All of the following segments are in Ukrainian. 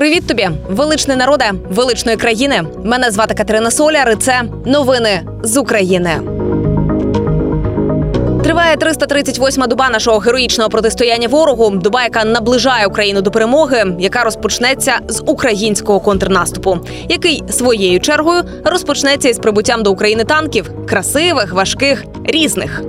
Привіт тобі, величний народе, величної країни. Мене звати Катерина Соляр. і Це новини з України. Триває 338-ма доба нашого героїчного протистояння ворогу. Доба, яка наближає Україну до перемоги, яка розпочнеться з українського контрнаступу, який своєю чергою розпочнеться із прибуттям до України танків красивих, важких, різних.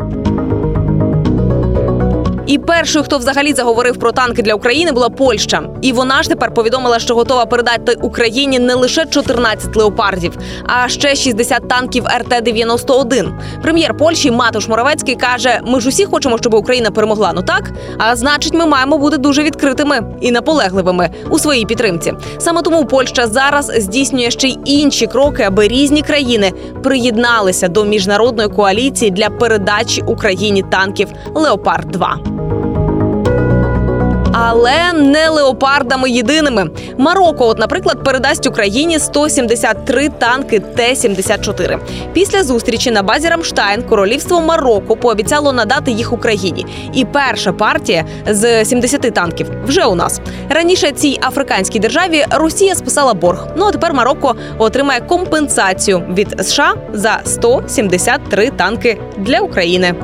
І першою, хто взагалі заговорив про танки для України, була Польща. І вона ж тепер повідомила, що готова передати Україні не лише 14 леопардів, а ще 60 танків РТ-91. Прем'єр Польщі Матуш Моравецький каже: ми ж усі хочемо, щоб Україна перемогла. Ну так, а значить, ми маємо бути дуже відкритими і наполегливими у своїй підтримці. Саме тому Польща зараз здійснює ще й інші кроки, аби різні країни приєдналися до міжнародної коаліції для передачі Україні танків Леопард 2 але не леопардами єдиними. Марокко, от, наприклад, передасть Україні 173 танки Т-74. Після зустрічі на базі Рамштайн королівство Марокко пообіцяло надати їх Україні. І перша партія з 70 танків вже у нас раніше цій африканській державі Росія списала борг. Ну а тепер Марокко отримає компенсацію від США за 173 танки для України.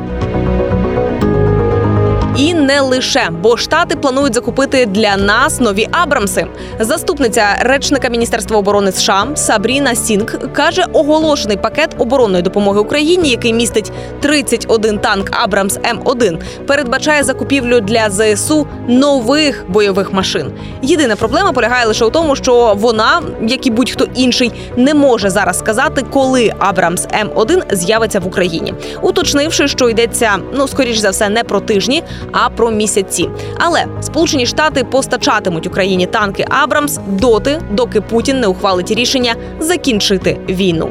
І не лише, бо штати планують закупити для нас нові Абрамси. Заступниця речника Міністерства оборони США Сабріна Сінг каже, оголошений пакет оборонної допомоги Україні, який містить 31 танк Абрамс М1, передбачає закупівлю для ЗСУ нових бойових машин. Єдина проблема полягає лише у тому, що вона, як і будь-хто інший, не може зараз сказати, коли Абрамс М1 з'явиться в Україні, уточнивши, що йдеться ну скоріш за все не про тижні а про місяці. Але Сполучені Штати постачатимуть Україні танки Абрамс доти, доки Путін не ухвалить рішення закінчити війну.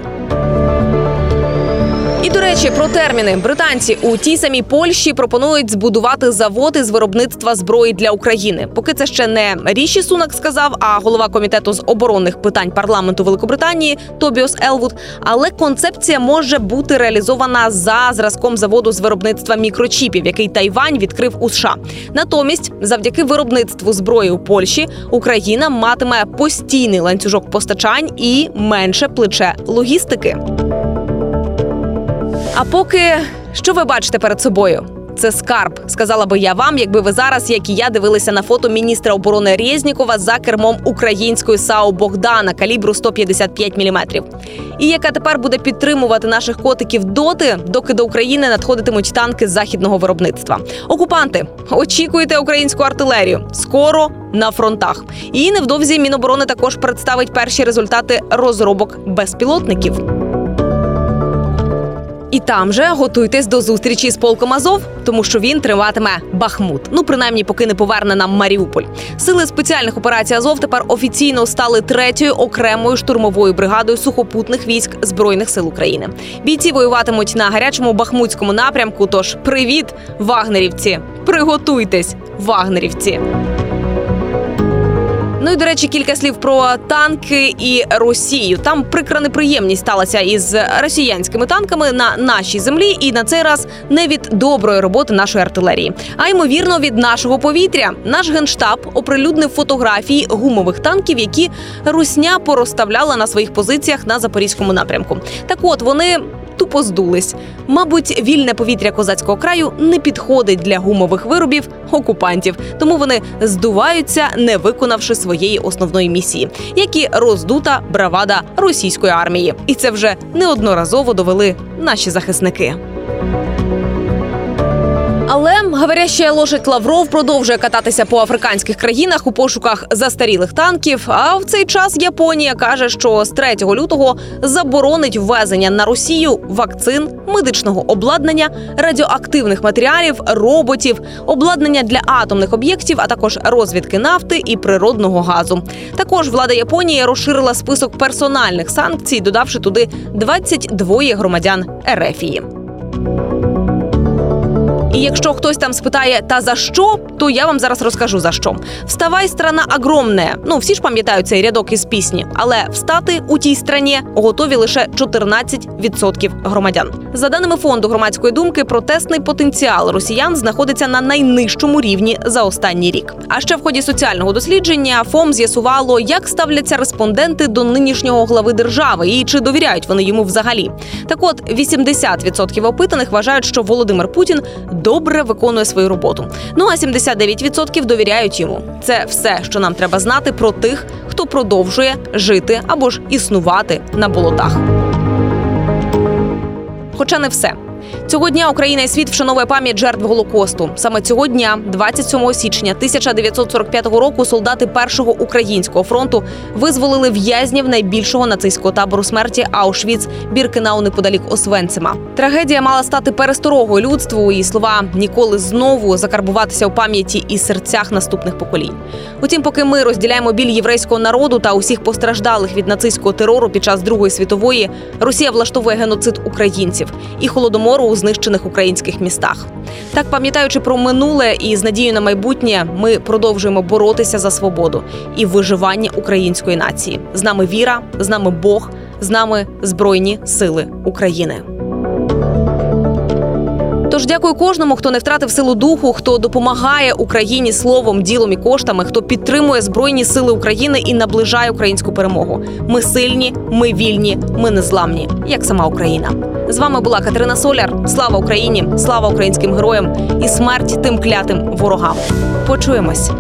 І до речі, про терміни британці у тій самій Польщі пропонують збудувати заводи з виробництва зброї для України. Поки це ще не ріші сунак сказав, а голова комітету з оборонних питань парламенту Великобританії Тобіос Елвуд. Але концепція може бути реалізована за зразком заводу з виробництва мікрочіпів, який Тайвань відкрив у США. Натомість, завдяки виробництву зброї у Польщі, Україна матиме постійний ланцюжок постачань і менше плече логістики. А поки що ви бачите перед собою? Це скарб, сказала би я вам, якби ви зараз, як і я, дивилися на фото міністра оборони Резнікова за кермом української САУ Богдана калібру 155 мм. І яка тепер буде підтримувати наших котиків доти, доки до України надходитимуть танки західного виробництва. Окупанти очікуєте українську артилерію скоро на фронтах. І невдовзі Міноборони також представить перші результати розробок безпілотників. Там же готуйтесь до зустрічі з полком Азов, тому що він триватиме Бахмут. Ну принаймні, поки не поверне нам Маріуполь. Сили спеціальних операцій Азов тепер офіційно стали третьою окремою штурмовою бригадою сухопутних військ збройних сил України. Бійці воюватимуть на гарячому бахмутському напрямку. Тож привіт, вагнерівці! Приготуйтесь, вагнерівці! Ну і до речі, кілька слів про танки і Росію. Там прикра неприємність сталася із росіянськими танками на нашій землі, і на цей раз не від доброї роботи нашої артилерії, а ймовірно від нашого повітря. Наш генштаб оприлюднив фотографії гумових танків, які русня порозставляла на своїх позиціях на запорізькому напрямку. Так, от вони тупо здулись. Мабуть, вільне повітря козацького краю не підходить для гумових виробів окупантів, тому вони здуваються, не виконавши своєї основної місії, як і роздута бравада російської армії. І це вже неодноразово довели наші захисники. Але говоряща лошадь Лавров продовжує кататися по африканських країнах у пошуках застарілих танків. А в цей час Японія каже, що з 3 лютого заборонить ввезення на Росію вакцин, медичного обладнання, радіоактивних матеріалів, роботів, обладнання для атомних об'єктів, а також розвідки нафти і природного газу. Також влада Японії розширила список персональних санкцій, додавши туди 22 громадян Ерефії. І якщо хтось там спитає, та за що, то я вам зараз розкажу за що. Вставай, страна огромне. Ну всі ж пам'ятають цей рядок із пісні, але встати у тій страні готові лише 14% громадян. За даними фонду громадської думки, протестний потенціал росіян знаходиться на найнижчому рівні за останній рік. А ще в ході соціального дослідження ФОМ з'ясувало, як ставляться респонденти до нинішнього глави держави і чи довіряють вони йому взагалі. Так от 80% опитаних вважають, що Володимир Путін добре виконує свою роботу. Ну а 79% довіряють йому. Це все, що нам треба знати про тих, хто продовжує жити або ж існувати на болотах. Хоча не все. Цього дня Україна і світ вшановує пам'ять жертв Голокосту. Саме цього дня, 27 січня 1945 року, солдати першого українського фронту визволили в'язнів найбільшого нацистського табору смерті Аушвіц Біркенау неподалік Освенцима. Трагедія мала стати пересторогою людству, і слова ніколи знову закарбуватися у пам'яті і серцях наступних поколінь. Утім, поки ми розділяємо біль єврейського народу та усіх постраждалих від нацистського терору під час Другої світової, Росія влаштовує геноцид українців і холодомору у знищених українських містах. Так, пам'ятаючи про минуле і з надією на майбутнє, ми продовжуємо боротися за свободу і виживання української нації. З нами віра, з нами Бог, з нами Збройні Сили України. Тож дякую кожному, хто не втратив силу духу, хто допомагає Україні словом, ділом і коштами, хто підтримує збройні сили України і наближає українську перемогу. Ми сильні, ми вільні, ми незламні, як сама Україна. З вами була Катерина Соляр. Слава Україні! Слава українським героям і смерть тим клятим ворогам. Почуємось.